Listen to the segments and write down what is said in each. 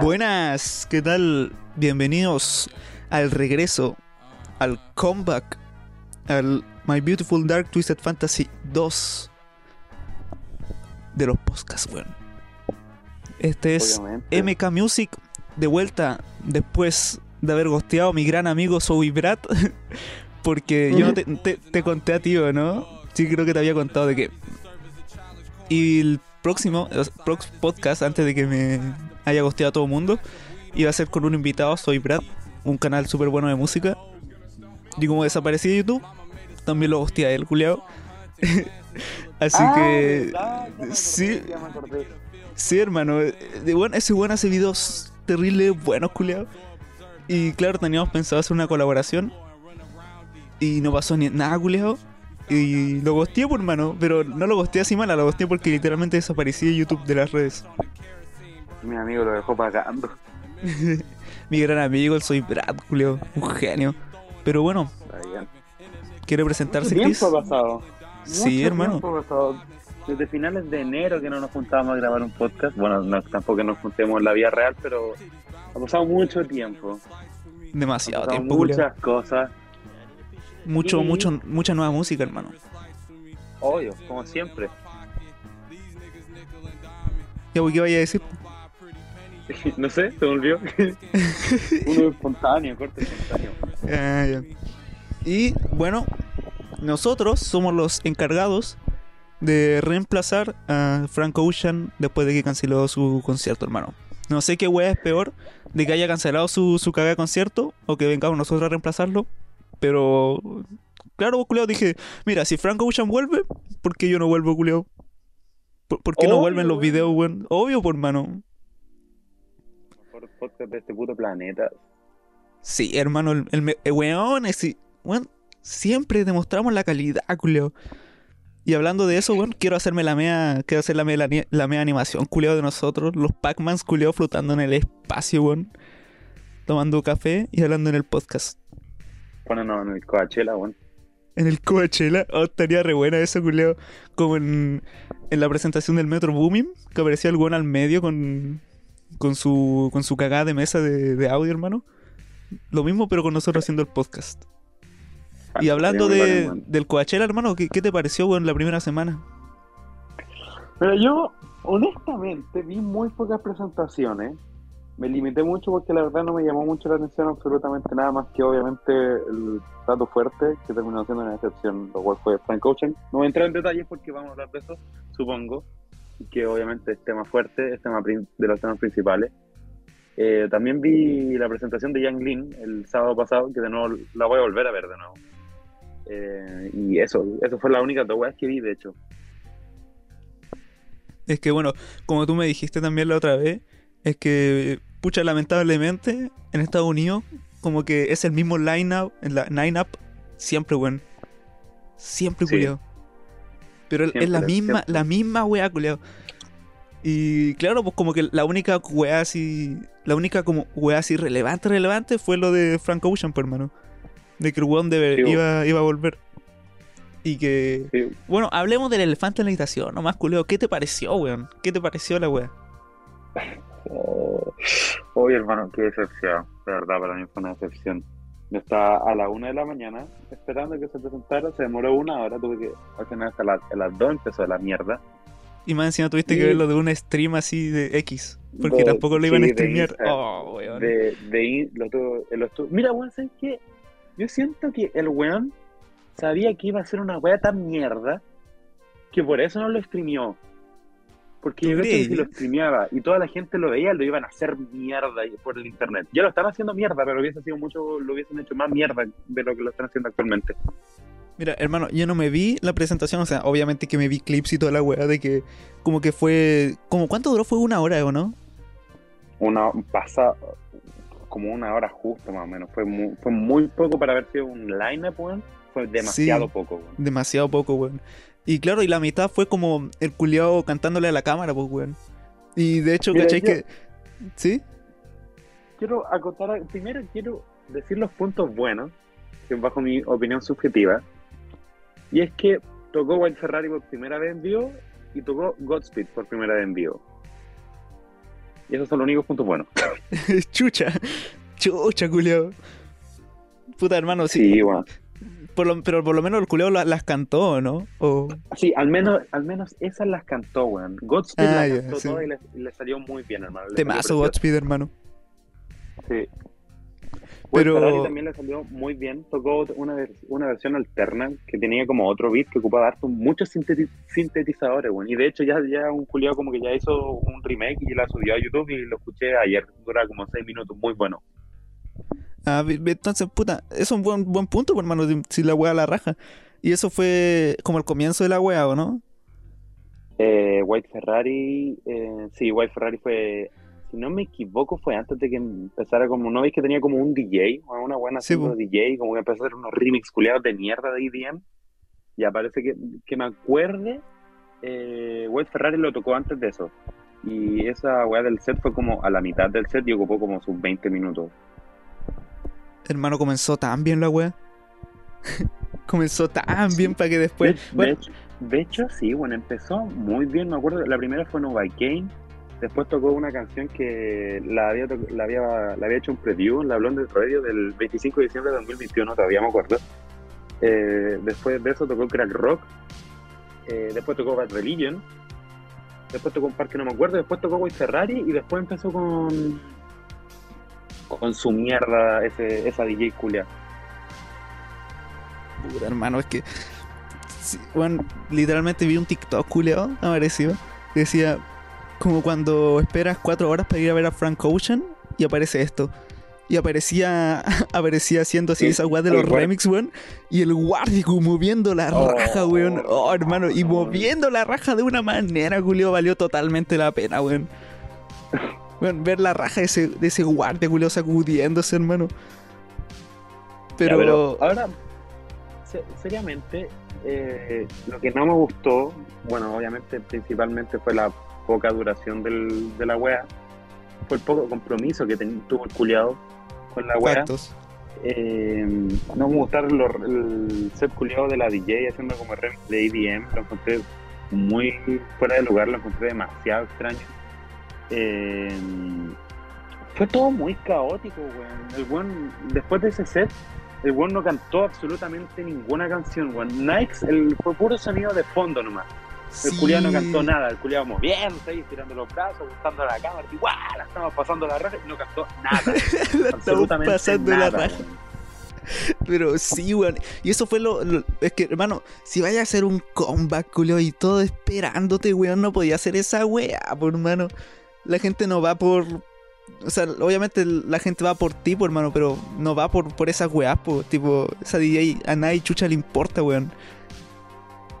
Buenas, ¿qué tal? Bienvenidos al regreso, al comeback, al My Beautiful Dark Twisted Fantasy 2 de los podcasts, weón. Este es Obviamente. MK Music de vuelta después de haber gosteado a mi gran amigo Zoe Brad. Porque yo no te, te- te conté a ti, ¿o ¿no? Sí, creo que te había contado de que. Y el próximo el podcast, antes de que me haya gosteado a todo el mundo, iba a ser con un invitado, Soy Brad, un canal súper bueno de música. Y como desaparecí de YouTube, también lo gosteé a él, culiao. Así Ah, que. acordé, Sí. Sí, hermano. De bueno, ese weón hace videos terribles, buenos, culiados. Y claro, teníamos pensado hacer una colaboración. Y no pasó ni nada, culiado. Y lo gosteé, por hermano. Pero no lo gosteé así mala, lo gosteé porque literalmente desaparecí de YouTube de las redes. Mi amigo lo dejó pagando. Mi gran amigo, el soy Brad, culiado. Un genio. Pero bueno. ¿quiere Mucho presentarse, Chris? tiempo ha pasado. Sí, Mucho hermano. tiempo ha pasado. Desde finales de enero que no nos juntábamos a grabar un podcast. Bueno, no, tampoco nos juntemos en la vida real, pero ha pasado mucho tiempo. Demasiado pasado tiempo, muchas cosas. Mucho, y- mucho, mucha nueva música, hermano. Obvio, como siempre. Ya, voy, ¿qué vaya a decir? no sé, se me olvidó. Uno espontáneo, corte espontáneo. Ah. Y bueno, nosotros somos los encargados de reemplazar a Frank Ocean después de que canceló su concierto, hermano. No sé qué wea es peor de que haya cancelado su, su cagada de concierto o que vengamos nosotros a reemplazarlo. Pero, claro, culiao, dije, mira, si Frank Ocean vuelve, ¿por qué yo no vuelvo, culiao? ¿Por, por qué no vuelven los videos, weón? Obvio, por mano. Podcast de este puto planeta. Sí, hermano, el, el eh, weón, ese- weón, siempre demostramos la calidad, culeo. Y hablando de eso, weón, quiero hacerme la mea, quiero hacer la mea, la mea animación, culeo, de nosotros, los Pac-Mans, culeo, flotando en el espacio, weón, tomando café y hablando en el podcast. Pónenos en el Coachella, weón. En el Coachella, oh, estaría re buena eso, culeo, como en, en la presentación del Metro Booming, que aparecía el weón al medio con, con su, con su cagada de mesa de, de audio, hermano. Lo mismo, pero con nosotros haciendo el podcast. Y hablando de, del Coachella, hermano, ¿qué, qué te pareció, weón, la primera semana? Pero yo, honestamente, vi muy pocas presentaciones. Me limité mucho porque la verdad no me llamó mucho la atención absolutamente nada más que obviamente el dato fuerte que terminó siendo una excepción, lo cual fue Frank Ocean. No voy a entrar en detalles porque vamos a hablar de eso, supongo, que obviamente es tema fuerte, es tema de los temas principales. Eh, también vi la presentación de Yang Lin el sábado pasado, que de nuevo la voy a volver a ver de nuevo. Eh, y eso, eso fue la única dos weas que vi, de hecho. Es que, bueno, como tú me dijiste también la otra vez, es que, pucha, lamentablemente, en Estados Unidos, como que es el mismo line-up, line-up, siempre, weón. Siempre, Sí. culiao. Pero es la misma, siempre. la misma weá, culiao. Y claro, pues como que la única weá así, la única como weá así relevante, relevante fue lo de Frank Ocean, pues, hermano. De que el weón Sí, iba, iba a volver. Y que Sí, bueno, hablemos del elefante en la habitación, nomás culeo. ¿Qué te pareció, weón? ¿Qué te pareció la weá? Oh, Oye, hermano, qué decepción. De verdad, para mí fue una decepción. Yo estaba a la una de la mañana esperando que se presentara. Se demoró una hora. Tuve que al final hasta las, a las dos empezó la mierda. Y más encima tuviste que Y- verlo de un stream así de X. Porque De- tampoco lo iban a sí, de streamear. Instagram. Oh, weón. De, de lo tuvo- lo tuvo- Mira, weón, ¿sabes qué? Yo siento que el weón sabía que iba a ser una wea tan mierda que por eso no lo streameó. Porque ¿Tú yo creo que si lo streameaba y toda la gente lo veía, lo iban a hacer mierda por el internet. Ya lo están haciendo mierda, pero hubiese sido mucho, lo hubiesen hecho más mierda de lo que lo están haciendo actualmente. Mira, hermano, yo no me vi la presentación. O sea, obviamente que me vi clips y toda la weá de que como que fue... como ¿Cuánto duró? Fue una hora, ¿o no? Una pasa como una hora justo más o menos. Fue muy, fue muy poco para haber sido un line-up, weón. Fue demasiado Sí. poco, weón. Demasiado poco, weón. Y claro, y la mitad fue como el culiao cantándole a la cámara, pues, weón. Y de hecho, Mira, ¿cachai yo- que...? ¿Sí? quiero acotar, primero quiero decir los puntos buenos, que bajo mi opinión subjetiva, y es que tocó Wild Ferrari por primera vez en vivo y tocó Godspeed por primera vez en vivo. Y esos son los únicos puntos buenos. chucha. Chucha, culiao. Puta, hermano, sí. Sí, bueno. Por lo- pero por lo menos el culiao la- las cantó, ¿no? O... Sí, al menos, al menos esas las cantó, weón. Godspeed Ah, las cantó sí. todas y le, salió muy bien, hermano. Le Temazo Godspeed, hermano. Sí. Pero- Ferrari también le salió muy bien. Tocó una, una versión alterna que tenía como otro beat que ocupaba harto muchos sinteti- sintetizadores, weón. Y de hecho ya, ya un culiado como que ya hizo un remake y la subió a YouTube y lo escuché ayer. Dura como seis minutos, muy bueno. Ah, entonces, puta, eso es un buen, buen punto, pues, hermano, si- si la wea la raja. Y eso fue como el comienzo de la wea, ¿o no? Eh, White Ferrari, eh, sí, White Ferrari fue, si no me equivoco, fue antes de que empezara como, ¿no veis que tenía como un DJ, una buena Sí, po. DJ, como que empezó a hacer unos remix culiados de mierda de EDM? Y parece que, que me acuerde, eh, White Ferrari lo tocó antes de eso. Y esa weá del set fue como a la mitad del set y ocupó como sus 20 minutos. Hermano, comenzó tan bien la wea. comenzó tan Sí. bien para que De, después. de bueno, hecho, de hecho, sí, bueno, empezó muy bien. Me acuerdo, la primera fue Nova Game. Después tocó una canción que la había, la había, la había hecho un preview en la Blonde Radio del 25 de diciembre de 2021, todavía me acuerdo. Eh, después de eso tocó Crack Rock. Eh, después tocó Bad Religion. Después tocó un par que no me acuerdo. Después tocó White Ferrari. Y después empezó con. Con su mierda, ese, esa DJ culia. puta, hermano, es que. bueno, literalmente vi un TikTok culeado, apareció. que Decía, como cuando esperas cuatro horas para ir a ver a Frank Ocean y aparece esto. Y aparecía, aparecía haciendo así Sí, esa weá de los remix, weón. Y el Guardico moviendo la Oh, raja, weón. Oh, hermano, y moviendo la raja de una manera, Julio, valió totalmente la pena, weón. Weón, ver la raja de ese, de ese guardia, Julio, sacudiéndose, hermano. Ya, Pero, ahora, se- seriamente, eh, lo que no me gustó, bueno, obviamente principalmente fue la poca duración del, de la wea, fue el poco compromiso que ten- tuvo el culiado con la wea. Eh, no me gustaron los- el set culiado de la DJ haciendo como remix de EDM, lo encontré muy fuera de lugar, lo encontré demasiado extraño. Eh, fue todo muy caótico, weón. El weón, después de ese set, el weón no cantó absolutamente ninguna canción, weón. Nikes, el, fue puro sonido de fondo nomás. El Sí. culiado no cantó nada, el culiado moviéndose ahí, tirando los brazos, gustando la cámara, y ¡guau! La estamos pasando la raja y no cantó nada. La estamos absolutamente pasando la raja. weón. Pero sí, weón. Y eso fue lo, lo- Es que, hermano, si vaya a hacer un comeback, culio, y todo esperándote, weón, no podía hacer esa weá, por hermano. La gente no va por. O sea, obviamente la gente va por ti, por hermano, pero no va por, por esas weás, po. Tipo, esa DJ a nadie chucha le importa, weón.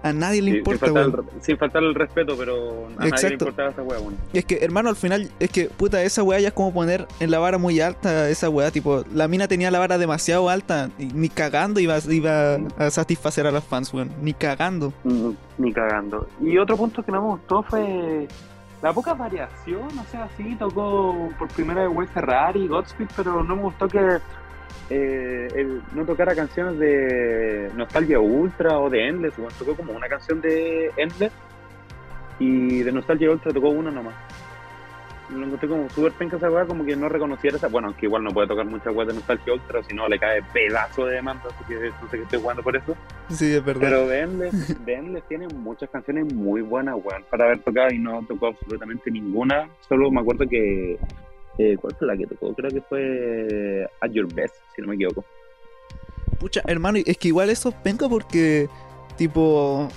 A nadie le Sí, sin, importa, faltar weón. el, sin faltar el respeto, pero a nadie le Exacto. importaba esa wea, weón. Y es que, hermano, al final, es que, puta, esa weá ya es como poner en la vara muy alta esa weá. Tipo, la mina tenía la vara demasiado alta. Y ni cagando iba, iba a satisfacer a las fans, weón. Ni cagando. Mm, Ni cagando. Y otro punto que no me gustó fue la poca variación. O sea, sí, tocó por primera vez Ferrari, Godspeed, pero no me gustó que eh, no tocara canciones de Nostalgia Ultra o de Endless. Bueno, tocó como una canción de Endless y de Nostalgia Ultra tocó una nomás. Lo encontré como súper penca esa weá, como que no reconociera esa. Bueno, que igual no puede tocar muchas weas de Nostalgia Ultra, si no le cae pedazo de demanda, así que no sé qué estoy jugando por eso. Sí, es verdad. Pero Endless, The Endless tiene muchas canciones muy buenas, weón, para haber tocado y no tocó absolutamente ninguna. Solo me acuerdo que. eh, ¿Cuál fue la que tocó? Creo que fue At Your Best, si no me equivoco. Pucha, hermano, es que igual eso penca porque, tipo.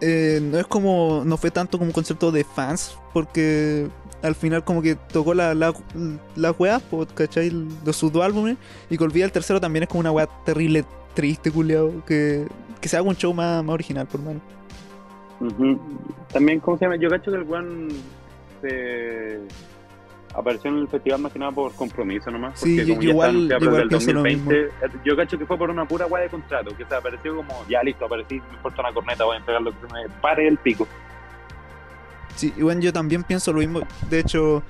eh, no es como. No fue tanto como un concepto de fans, porque al final, como que tocó la, la, weas, po, ¿cachai? De sus dos álbumes, y que olvida el tercero también es como una wea terrible, triste, culiao. Que, que se haga un show más, más original, por mano. Ujú. También, ¿cómo se llama? Yo cacho que el weón se apareció en el festival más que nada por compromiso nomás. Sí, porque yo- como ya igual- igual desde el pienso lo 2020, eh, yo cacho que fue por una pura weá de contrato, que se apareció como, ya listo, aparecí, me importa una corneta, voy a entregar lo que me pare el pico. Sí, y bueno, yo también pienso lo mismo. De hecho,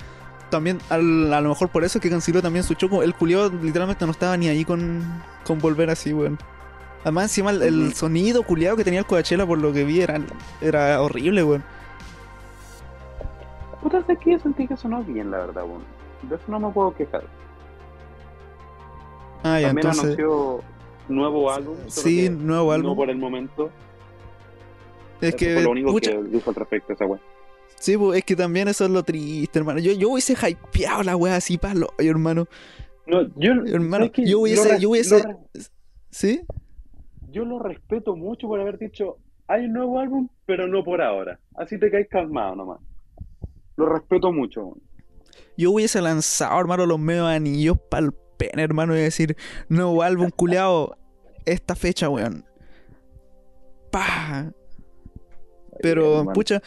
también al- a lo mejor por eso es que canceló también su choco. El culiao literalmente no estaba ni ahí con, con volver así, weón. Además, encima el, el sonido culiado que tenía el Coachella, por lo que vi, era, era horrible, weón. Puta, es que yo sentí que sonó bien, la verdad, weón. De eso no me puedo quejar. Ah, ya, También entonces. anunció nuevo álbum. Sí, nuevo No álbum. por el momento. Es que, fue lo único pucha, que dijo al respecto esa weá. Sí, pues, es que también eso es lo triste, hermano. Yo, yo hubiese hypeado la wea así para lo, hermano. No, yo, Hermano, yo hubiese- yo hubiese- ¿Sí? yo lo respeto mucho por haber dicho, hay un nuevo álbum, pero no por ahora. Así te caes calmado nomás. Lo respeto mucho. Yo hubiese lanzado, hermano, los medios anillos para el pene, hermano, y decir, nuevo álbum culeado, esta fecha, weón. Pa. Pero, pucha.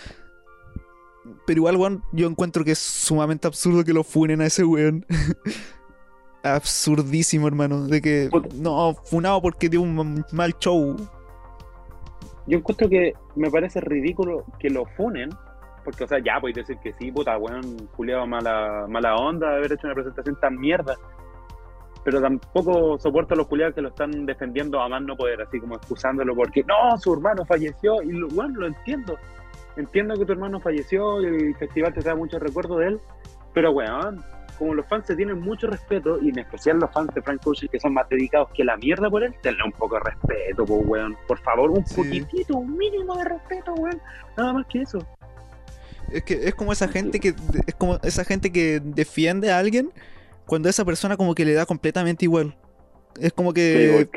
Pero igual, weón, yo encuentro que es sumamente absurdo que lo funen a ese weón. Absurdísimo, hermano. De que, no, funado porque dio un mal show. Yo encuentro que me parece ridículo que lo funen, porque, o sea, ya podéis decir que sí, puta, weón, culiado mala, mala onda de haber hecho una presentación tan mierda. Pero tampoco soporto a los culiados que lo están defendiendo a más no poder, así como excusándolo porque, no, su hermano falleció, y bueno, lo entiendo. Entiendo que tu hermano falleció y el festival te da mucho recuerdo de él, pero, weón, como los fans se tienen mucho respeto, y en especial los fans de Frank Ocean que son más dedicados que la mierda por él, tenle un poco de respeto, pues, weón. Por favor, un Sí. poquitito, un mínimo de respeto, weón. Nada más que eso. Es que es como esa gente que es como esa gente que defiende a alguien cuando esa persona como que le da completamente igual. Es como que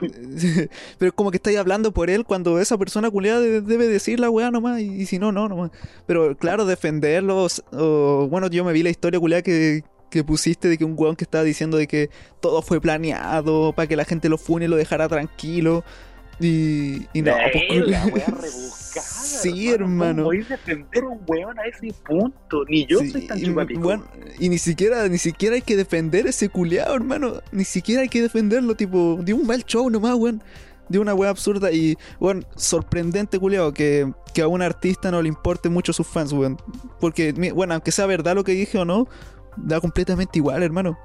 pero es como que estáis hablando por él cuando esa persona culiada de- debe decir la weá nomás y, y si no, no nomás. Pero claro, defenderlos o bueno, yo me vi la historia culiada que que pusiste de que un weón que estaba diciendo de que todo fue planeado para que la gente lo fune y lo dejara tranquilo. Y, y no, pues, la wea Sí, hermano. ¿Cómo podéis defender a un weón a ese punto? Ni yo Sí, soy tan y, chupapico. bueno, y ni siquiera, ni siquiera hay que defender ese culeado, hermano. Ni siquiera hay que defenderlo, tipo, de un mal show nomás, weón. De una wea absurda y, bueno, sorprendente, culeado, que, que a un artista no le importe mucho sus fans, weón. Porque, bueno, aunque sea verdad lo que dije o no, da completamente igual, hermano.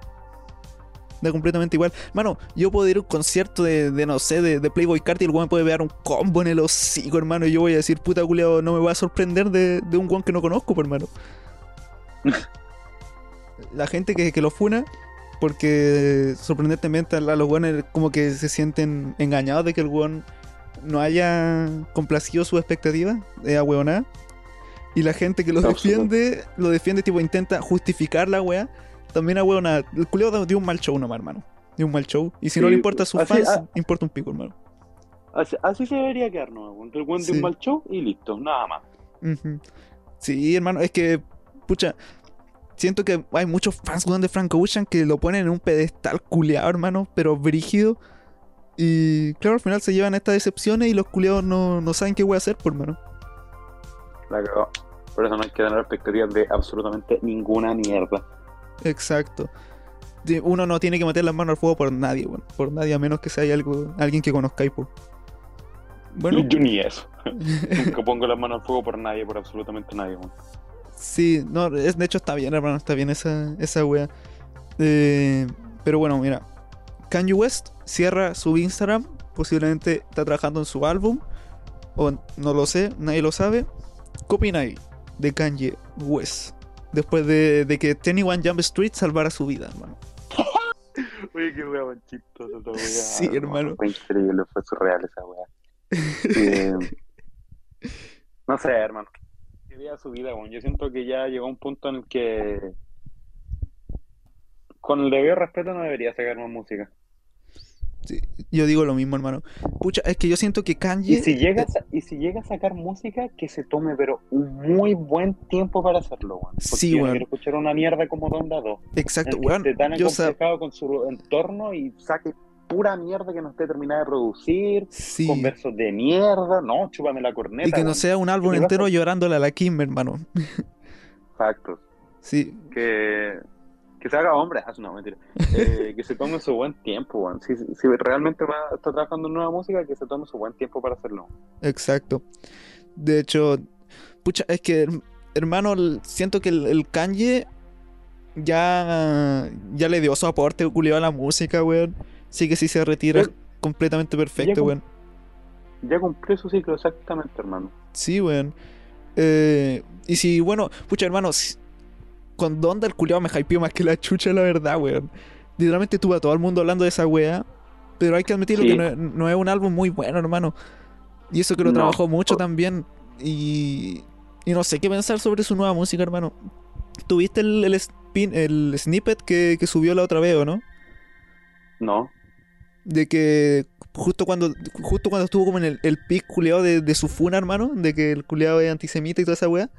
Da completamente igual. Mano, yo puedo ir a un concierto de, de, no sé, de, de Playboy Card y el weón me puede pegar un combo en el hocico, hermano. Y yo voy a decir, puta culeado, no me voy a sorprender de, de un weón que no conozco, pues, hermano. La gente que, que lo funa, porque sorprendentemente a los weones como que se sienten engañados de que el weón no haya complacido sus expectativas de a weonada. Y la gente que lo defiende, lo defiende, tipo, intenta justificar la wea. También a weonada. El culeo dio un mal show nomás, hermano. Dio un mal show. Y si no le importa a sus así- fans, ah. importa un pico, hermano. Así, así se debería quedar, ¿no? weón? El weón de Sí. un mal show y listo, nada más. Sí, hermano, es que, pucha, siento que hay muchos fans weón, de Frank Ocean que lo ponen en un pedestal culeado, hermano, pero brígido. Y claro, al final se llevan estas decepciones y los culeados no, no saben qué voy a hacer, por hermano. La cagó. Por eso no hay que tener expectativas de absolutamente ninguna mierda. Exacto. Uno no tiene que meter las manos al fuego por nadie, weón. Por nadie, a menos que sea algo, alguien que conozcáis, po. Bueno, Yo ni eso. Nunca pongo las manos al fuego por nadie, por absolutamente nadie. weón. Sí, no, es, de hecho está bien, hermano, está bien esa, esa wea. Eh, pero bueno, mira, Kanye West cierra su Instagram, posiblemente está trabajando en su álbum, o no lo sé, nadie lo sabe. ¿Qué opináis de Kanye West? Después de, de que 21 Jump Street salvara su vida, hermano. Oye, qué wea más chistosa esa wea. Sí, hermano. Fue increíble, fue surreal esa wea. Eh, no sé, hermano. Que viva su vida, weón. Yo siento que ya llegó un punto en el que con el debido respeto no debería sacar más música. Sí, yo digo lo mismo, hermano. Pucha, es que yo siento que Kanye... Y si llega a, y si llega a sacar música, que se tome pero un muy buen tiempo para hacerlo, weón. Porque Sí, weón. quiero escuchar una mierda como Donda 2. Exacto, weón. esté tan acomplejado con su entorno y saque pura mierda que no esté terminada de producir, Sí. con versos de mierda, no, chúpame la corneta. Y que no sea un álbum entero llorándole a la Kim, hermano. Exacto. Sí, Que, que se haga hombre, ah, no, mentira. Eh, que se tome su buen tiempo, weón. Si, si realmente va, está trabajando en nueva música, que se tome su buen tiempo para hacerlo. exacto. De hecho, pucha, es que, her- hermano, siento que el, el Kanye ya, ya le dio su aporte culiado a la música, weón. Sí que si se retira completamente perfecto, ya weón. Ya cumplió su ciclo exactamente, hermano. Sí, weón. Eh, y si, bueno, pucha, hermano, si- con Donda el culiao me hypeó más que la chucha, la verdad, weón. Literalmente tuve a todo el mundo hablando de esa wea. Pero hay que admitirlo Sí. que no, es- no es un álbum muy bueno, hermano. Y eso que lo No. trabajó mucho también. Y, y no sé qué pensar sobre su nueva música, hermano. ¿Tuviste el, el, spin, el snippet que, que subió la otra vez, o no? No. De que justo cuando justo cuando estuvo como en el, el pic culeado de, de su funa, hermano, de que el culeado es antisemita y toda esa wea,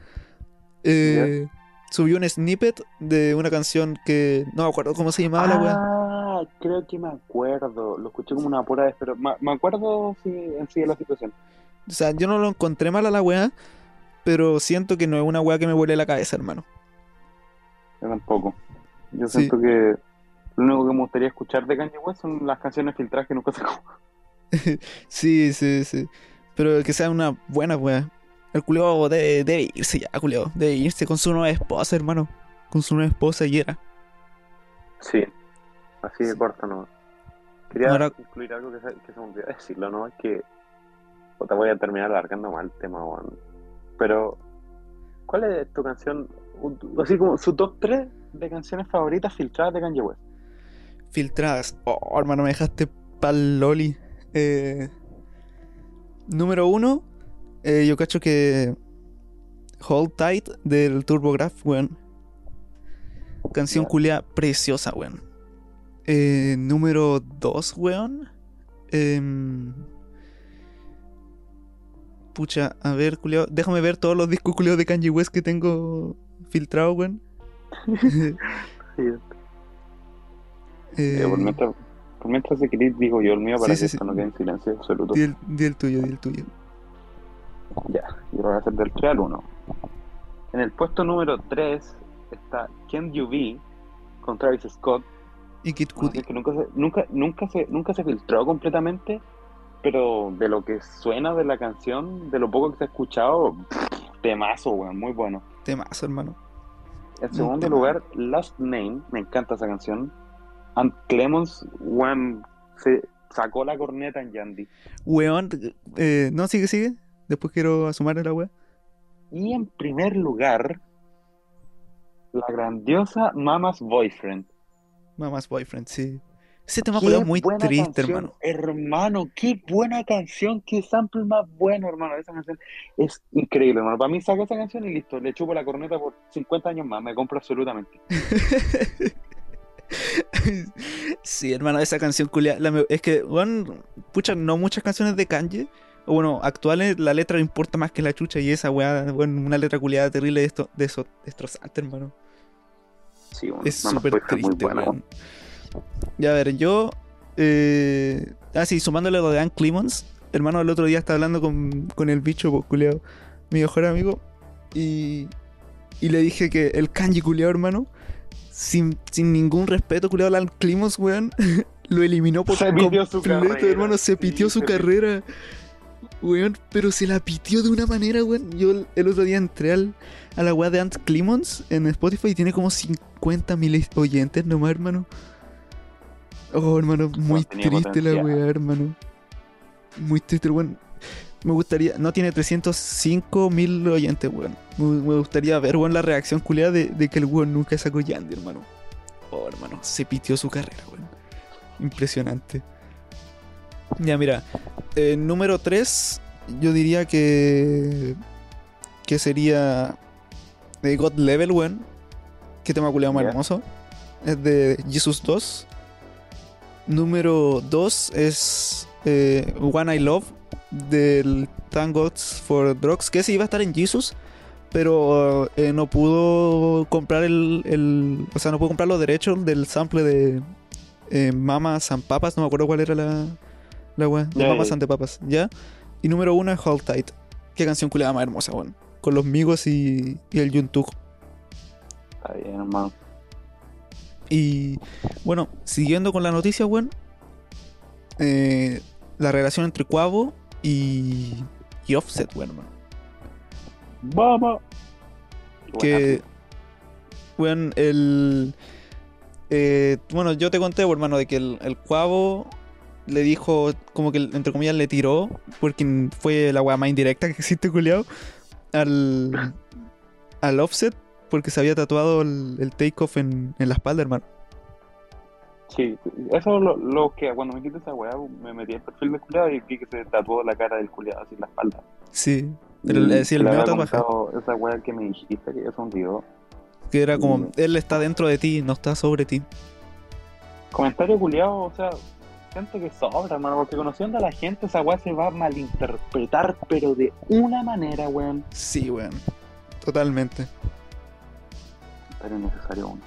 eh, subió un snippet de una canción que no me acuerdo cómo se llamaba la wea. Ah, creo que me acuerdo. Lo escuché como una pura vez, pero me, me acuerdo sí, en sí de la situación. O sea, yo no lo encontré mal a la wea, pero siento que no es una wea que me vuele la cabeza, hermano. Yo tampoco. Yo Sí. siento que lo único que me gustaría escuchar de Kanye West son las canciones filtradas que nunca sacó. Sí, sí, sí. Pero que sea una buena wea. El culeado debe, debe irse ya, culeado. Debe irse con su nueva esposa, hermano. Con su nueva esposa y era. Sí, así de corto no. Quería Ahora- incluir algo que se, que se me olvidó decirlo, ¿no? Es que te voy a terminar alargando mal el tema, weón. Pero, ¿cuál es tu canción, así como su top 3 de canciones favoritas filtradas de Kanye West? Filtradas. Oh, hermano, me dejaste pa'l loli. Eh, número uno, eh, yo cacho que Hold Tight del TurboGrafx, weón. Canción culia preciosa, weón. Eh, número dos, weón. Em, pucha, a ver, culiao. Déjame ver todos los discos culiados de Kanye West que tengo filtrados, weón. Sí, Eh, eh, por mientras, por mientras si querés, digo yo el mío para sí, que sí. esto no quede en silencio absoluto. di, el, di el tuyo, di el tuyo. Ya, yo voy a hacer del 3 al 1. En el puesto número 3 está Can't You Be con Travis Scott. Y Kid Cudi. que nunca se, nunca, nunca se, nunca se filtró completamente, pero de lo que suena de la canción, de lo poco que se ha escuchado, temazo, weón, muy bueno. Temazo, hermano. En Un segundo lugar, Last Name, me encanta esa canción. And Clemons, weón, se sacó la corneta en Yandy. Weón, eh, no, sigue, sigue. Después quiero asumar la wea. Y en primer lugar, la grandiosa Mama's Boyfriend. Mamás Boyfriend, sí. Ese tema es muy triste, canción, hermano. Hermano, qué buena canción, qué sample más bueno, hermano. Esa canción es increíble, hermano. Para mí saco esa canción y listo, le chupo la corneta por 50 años más, me compro absolutamente. sí, hermano, esa canción culia. la me- es que, weón, pucha, no muchas canciones de Kanye. O bueno, actuales, la letra no importa más que la chucha. Y esa weá, bueno, una letra culiada terrible de esto, de eso, destrozante, hermano. Sí, bueno, Es súper triste, weón. Ya, a ver, yo. Eh... Ah, sí, sumándole lo de Ann Clemons. Hermano, el otro día estaba hablando con, con el bicho, pues, culiao, mi mejor amigo. Y. Y le dije que el kanji culiao, hermano. Sin, sin ningún respeto, culiao, Alan Clemons, weón. lo eliminó por Se pitió su completo, carrera, hermano. Se sí, pitió su se pitió. Weón, pero se la pitió de una manera, weón. Yo el, otro día entré al, a la weá de Ant Clemons en Spotify y tiene como 50 mil oyentes nomás, hermano. Oh, hermano, muy triste la weá, hermano. Muy triste, weón. Me gustaría, no tiene 305 mil oyentes, weón. Me, me gustaría ver, weón, la reacción culiada de, de que el weón nunca sacó Yandy, hermano. Oh, hermano, se pitió su carrera, weón. Impresionante. Ya, mira. eh, número 3, yo diría que. Que sería. De God Level, weón. Qué tema culiado más hermoso. Es de Jesus 2. Número 2 es. eh, One I Love. Del Thank Gods for Drugs. Que ese iba a estar en Jesus. Pero eh, no pudo comprar el, el- O sea, no pudo comprar los derechos del sample de. Eh, Mama San Papas. No me acuerdo cuál era la. La weá. De ya. Ante Papas. ¿Ya? Y número uno es Hold Tight. Qué canción culiada más hermosa, weón. Con los Migos y, y el Yuntuk. Está bien, hermano. Y bueno, siguiendo con la noticia, weón. eh, la relación entre Cuavo y, y Offset, weón, hermano. Vamos. Que, weón, el. eh, bueno, yo te conté, weón, hermano, de que el, el Cuavo le dijo, como que entre comillas le tiró, porque fue la weá más indirecta que existe, culiao. al, al Offset porque se había tatuado el, el takeoff en, en la espalda, hermano. Sí, eso es lo, lo que cuando me quité esa weá, me metí el perfil del culiado y vi que se tatuó la cara del culiado así en la espalda. Sí, pero el, el le medio había tatuaje. contado Esa weá que me dijiste que es un video. Que era como, él está dentro de ti, no está sobre ti. Comentario culiado, o sea, siento que sobra, hermano, porque conociendo a la gente, esa weá se va a malinterpretar, pero de una manera, weón. Sí, weón. Totalmente. Pero es necesario uno.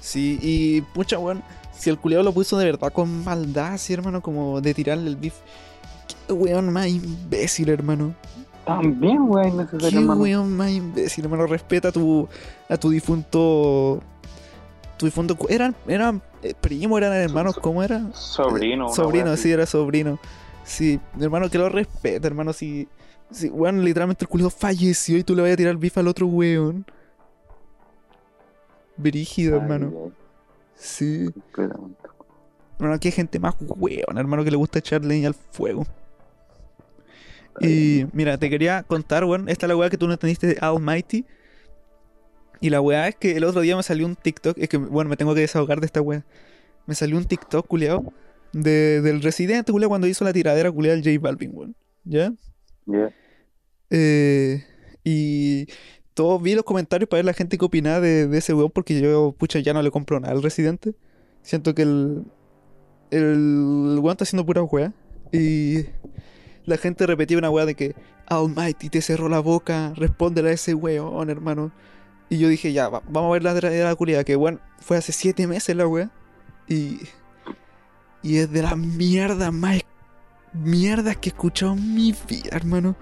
Sí, y pucha, weón, si el culiado lo puso de verdad con maldad, así, hermano, como de tirarle el beef. Qué weón más imbécil, hermano. También, weón, es Qué necesario, hermano. weón más imbécil, hermano. Respeta a tu, a tu difunto. Cu- ¿Eran, eran eh, primos, eran hermanos? ¿Cómo era? Sobrino. Sobrino, sí, era sobrino. Sí, hermano, que lo respeta, hermano. Si, si weón, literalmente el culiado falleció y tú le vas a tirar beef al otro weón. Brígido, Ay, hermano. Sí. Hermano, aquí hay gente más weón, hermano, que le gusta echar leña al fuego. Y mira, te quería contar, weón, esta es la weá que tú no entendiste de Almighty. Y la weá es que el otro día me salió un TikTok, es que, bueno, me tengo que desahogar de esta weá. Me salió un TikTok, culiao, de, del residente, culiao, cuando hizo la tiradera, culiao, al J Balvin, weón. ¿Ya? Yeah. Eh, y todos vi los comentarios para ver la gente que opinaba de, de ese weón, porque yo, pucha, ya no le compro nada al residente. Siento que el, el weón está haciendo pura weá. Y la gente repetía una weá de que Almighty te cerró la boca, respóndele a ese weón, hermano. Y yo dije, ya, va- vamos a ver la de la culiada, que weón, fue hace siete meses la weá. Y, y es de la mierda más mierdas que he escuchado en mi vida, hermano.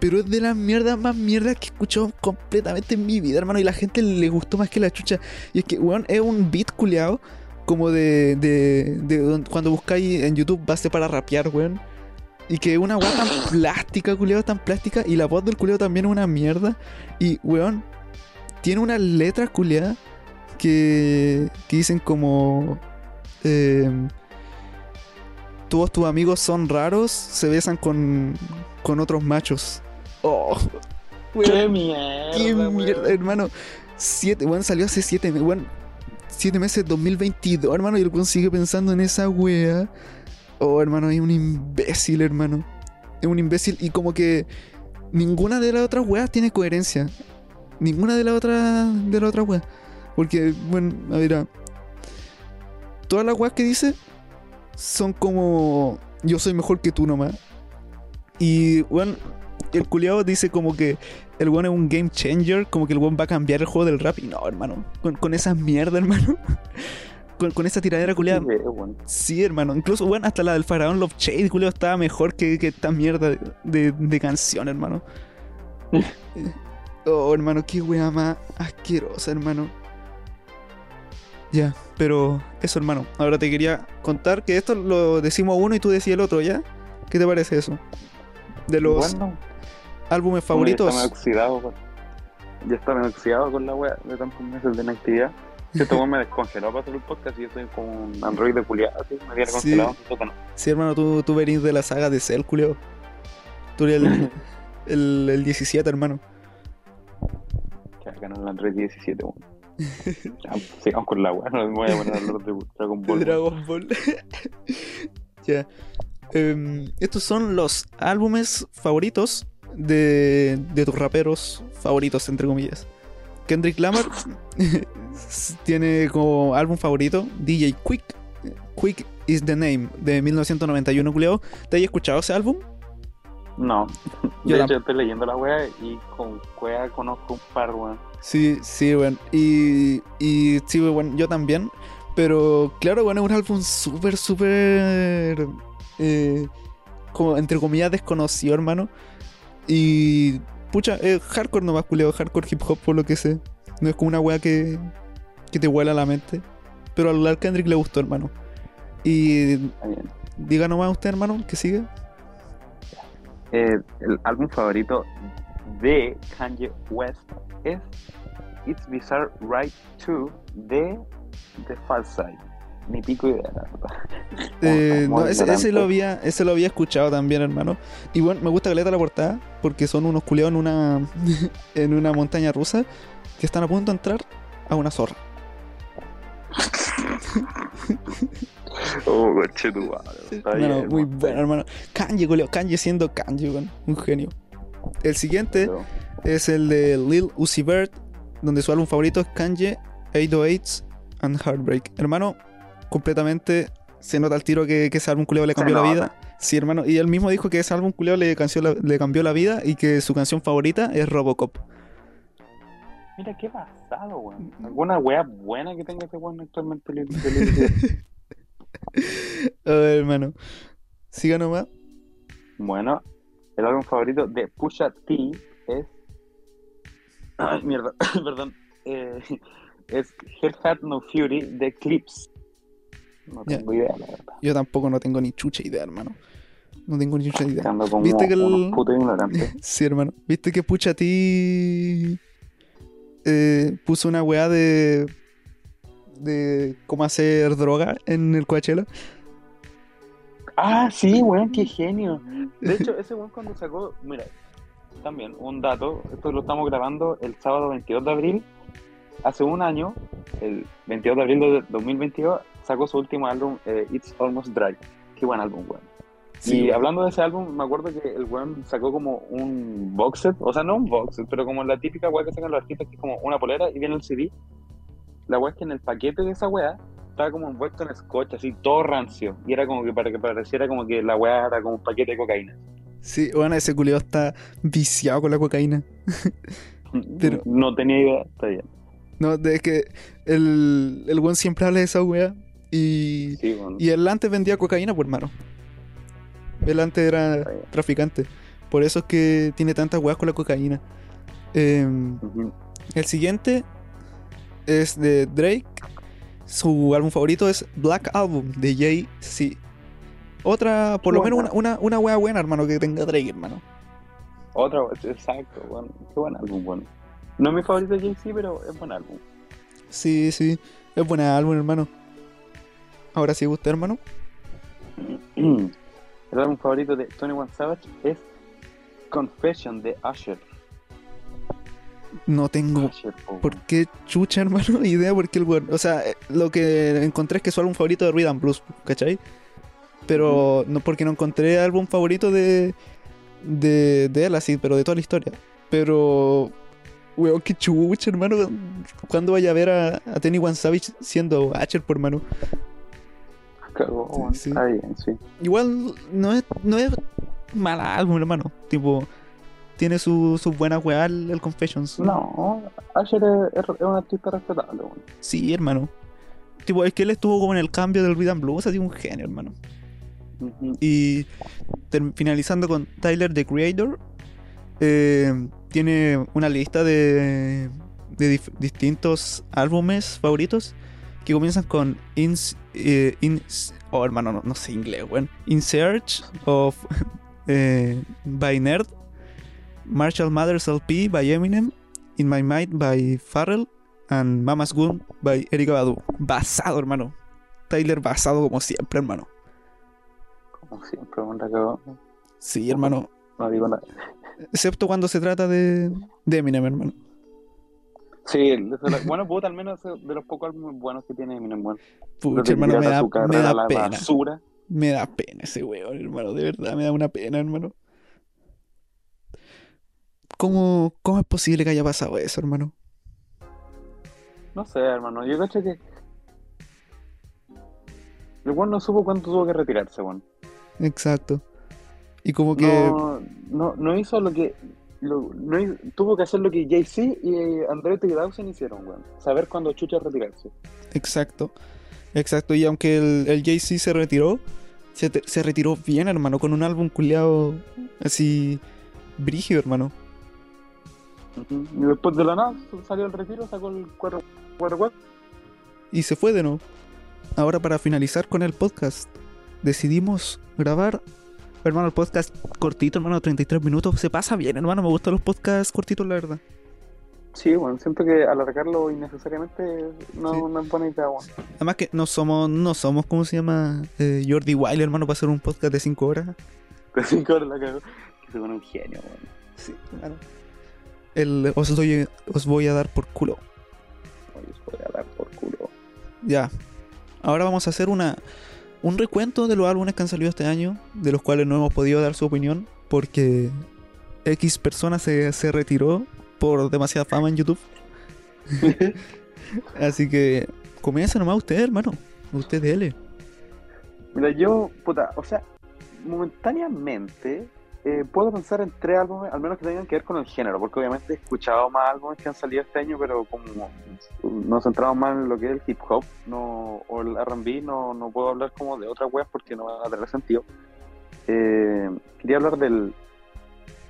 Pero es de las mierdas más mierdas que he escuchado completamente en mi vida, hermano. Y la gente le gustó más que la chucha. Y es que, weón, es un beat culeado. Como de, de, de cuando buscáis en YouTube base para rapear, weón. Y que una weá tan plástica, culeado, tan plástica. Y la voz del culeado también es una mierda. Y, weón, tiene unas letras culeadas que, que dicen como. Eh, todos tus amigos son raros, se besan con, con otros machos. Oh, ¡Qué mierda! qué weón. mierda, hermano. Siete, weón, salió hace siete weón. Siete meses, 2022, hermano, y el weón sigue pensando en esa wea. Oh, hermano, es un imbécil, hermano. Es un imbécil y como que ninguna de las otras weas tiene coherencia. Ninguna de las otras de las otras weas. Porque, bueno, a ver, todas las weas que dice son como yo soy mejor que tú nomás. Y, bueno, el culiado dice como que el weón es un game changer, como que el weón va a cambiar el juego del rap. Y no, hermano, con, con esa mierda, hermano. con, con esa tiradera culiada. Sí, hermano. Incluso, bueno, hasta la del Faraón Love Shade, culiao, estaba mejor que, que esta mierda de, de- de canción, hermano. oh, hermano, qué wea más asquerosa, hermano. Ya, pero eso, hermano. Ahora te quería contar que esto lo decimos uno y tú decías el otro, ¿ya? ¿Qué te parece eso? De los Bueno, álbumes favoritos. Ya está oxidado. Ya está oxidado con la wea de tantos meses de inactividad. Este weón me descongeló para hacer el podcast y yo soy como un android de culiado, así, me había Sí. congelado sótano. Sí, hermano, tú, tú venís de la saga de Cell, culiao. Tú eres el, el, el 17, hermano. No el Android 17, weón. Sigamos con la wea, no me voy a poner a hablar de Dragon Ball. weón. Dragon Ball. ya. Em, estos son los álbumes favoritos de, de tus raperos favoritos, entre comillas. Kendrick Lamar tiene como álbum favorito DJ Quick. Quick is the name de 1991, culiao. ¿Te has escuchado ese álbum? No, Yo de tam- hecho estoy leyendo la wea y con wea conozco un par, weón. Sí, sí, bueno. Y, y sí, bueno, yo también. Pero claro, bueno, es un álbum súper, súper. eh, como entre comillas desconocido, hermano. Y. Pucha, es hardcore nomás, culeo, hardcore hip hop, por lo que sé. No es como una wea que. que te vuela la mente. Pero al al Kendrick le gustó, hermano. Y. Diga nomás usted, hermano, que sigue. Eh, el álbum favorito de Kanye West es It's Bizarre Right 2 de The Far Side. ni pico idea, la verdad. Eh, no, ese, ese lo había, ese lo había escuchado también, hermano. Y bueno, me gusta caleta la portada porque son unos culeados en una en una montaña rusa que están a punto de entrar a una zorra. Oh, coche tu madre, está Hermano, bien, muy bueno, hermano. Kanye, culeo, Kanye siendo Kanye, weón, un genio. El siguiente Pero- es el de Lil Uzi Vert, donde su álbum favorito es Kanye, 808s and Heartbreak. Hermano, completamente se nota al tiro que, que ese álbum culeo le cambió la vida. Sí, hermano, y él mismo dijo que ese álbum culeo le, canció la- le cambió la vida y que su canción favorita es Robocop. Mira, qué pasado, weón. ¿Alguna wea buena que tenga ese weón actualmente? A ver, hermano. Siga nomás. Bueno, el álbum favorito de Pusha T es. Ay, mierda, perdón. Eh, es Hell Had No Fury de Clips. No tengo idea, la verdad. Yo tampoco no tengo ni chucha idea, hermano. No tengo ni chucha idea. Como ¿Viste que el-. Sí, hermano. ¿Viste que Pucha ti eh, puso una weá de de cómo hacer droga en el Coachella? Ah, sí, weón, qué genio. De hecho, ese weón cuando sacó, mira, también un dato, esto lo estamos grabando el sábado 22 de abril, hace un año, el 22 de abril de 2022, sacó su último álbum, eh, It's Almost Dry. Qué buen álbum, weón. Sí, y weón. hablando de ese álbum, me acuerdo que el weón sacó como un box set, o sea, no un box set, pero como la típica weá que sacan los artistas, que es como una polera y viene el CD. La weá es que en el paquete de esa weá estaba como envuelto en scotch, así todo rancio. Y era como que para que pareciera como que la weá era como un paquete de cocaína. Sí, bueno, ese culeo está viciado con la cocaína. Pero- No tenía idea, está bien. No, de que el, el weón siempre habla de esa weá. Y, Sí, bueno. y él antes vendía cocaína, pues hermano. Él antes era traficante. Por eso es que tiene tantas weas con la cocaína. Em. El siguiente es de Drake. Su álbum favorito es Black Album de Jay-Z. Otra, por lo menos una, una, una wea buena, hermano, que tenga Drake, hermano. Otra, exacto, bueno. Qué buen álbum, bueno. No es mi favorito de Jay-Z, pero es buen álbum. Sí, sí. Es buen álbum, hermano. Ahora sí, usted, hermano. El álbum favorito de 21 Savage es Confession de Usher. No tengo po, por qué chucha, hermano, idea porque el weón. O sea, eh, lo que encontré es que su álbum favorito de Rhythm Blues, ¿cachai? Pero no porque no encontré álbum favorito de, de, de él así, pero de toda la historia. Pero, weón, qué chucha, hermano. ¿Cuándo vaya a ver a, a Tenny One Savage siendo Asher, por hermano? Cagó, Sí, bueno. sí. Está bien, sí. Igual no es, no es mal álbum, hermano. Tipo, tiene su- sus buenas weas el, Confessions. No, Usher es, es- un artista respetable, bueno. Sí, hermano. Tipo, es que él estuvo como en el cambio del Rhythm Blues, así un genio, hermano. Y finalizando con Tyler, the Creator, eh, tiene una lista de, de distintos álbumes favoritos que comienzan con Ins, eh, Ins- oh hermano, no, no sé inglés, weón. In Search of eh, by Nerd, Marshall Mathers LP by Eminem, In My Mind by Farrell, and Mama's Gun by Erika Badu. Basado, hermano. Tyler basado como siempre, hermano. Como siempre, cagó. Sí, hermano. No digo nada. Excepto cuando se trata de, de Eminem, hermano. Sí, bueno, puta, al menos de los pocos álbumes buenos que tiene Eminem, bueno. Pucha, hermano, me da, me pena. basura. Me da pena ese weón, hermano. De verdad, me da una pena, hermano. ¿Cómo, cómo es posible que haya pasado eso, hermano? No sé, hermano. Yo cacho que. El weón no supo cuánto tuvo que retirarse, weón. Exacto. Y como que. No, no, no hizo lo que. lo- no hizo- tuvo que hacer lo que Jay-Z y eh, Andretti Dawson hicieron, weón. Saber cuándo chucha retirarse. Exacto. Exacto. Y aunque el, el Jay-Z se retiró, se, se retiró bien, hermano, con un álbum culiado así. brígido, hermano. Y después de la nada salió el retiro, sacó el 4 4 Y se fue de nuevo. Ahora para finalizar con el podcast, decidimos grabar, hermano, el podcast cortito, hermano, 33 minutos. Se pasa bien, hermano, me gustan los podcasts cortitos, la verdad. Sí, bueno, siento que alargarlo innecesariamente no, Sí. no es buena idea, weón. Además que no somos, no somos, ¿cómo se llama? Eh, Jordi Wilder, hermano, para hacer un podcast de 5 horas. De cinco horas la cagó. Que se pone un genio, weón. Sí, claro. El, os, doy, os voy a dar por culo. Os voy a dar por culo. Ya. Ahora vamos a hacer una un recuento de los álbumes que han salido este año, de los cuales no hemos podido dar su opinión, porque X persona se, se retiró por demasiada fama en YouTube. Así que comienza nomás usted, hermano. Usted dele. Mira, yo, puta, o sea, momentáneamente eh, puedo pensar en tres álbumes, al menos que tengan que ver con el género, porque obviamente he escuchado más álbumes que han salido este año, pero como nos centramos más en lo que es el hip hop no, o el RB, no, no puedo hablar como de otras weas porque no va a tener sentido. Eh, quería hablar del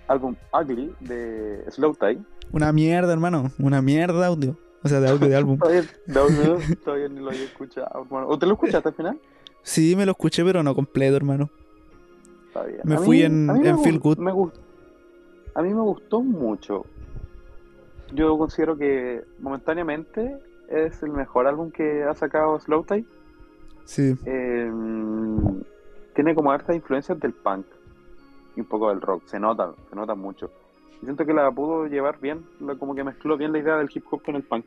álbum Ugly de Slow Tie. Una mierda, hermano. Una mierda de audio. O sea, de audio de álbum. Todavía, todavía, todavía ni lo había escuchado, hermano. ¿O te lo escuchaste al final? Sí, me lo escuché, pero no completo, hermano. Me A fui en- a Feel Good. me a mí me gustó mucho. Yo considero que momentáneamente es el mejor álbum que ha sacado Slow. Sí. Eh, tiene como hartas influencias del punk y un poco del rock. Se nota, se nota mucho. Y siento que la pudo llevar bien, como que mezcló bien la idea del hip hop con el punk.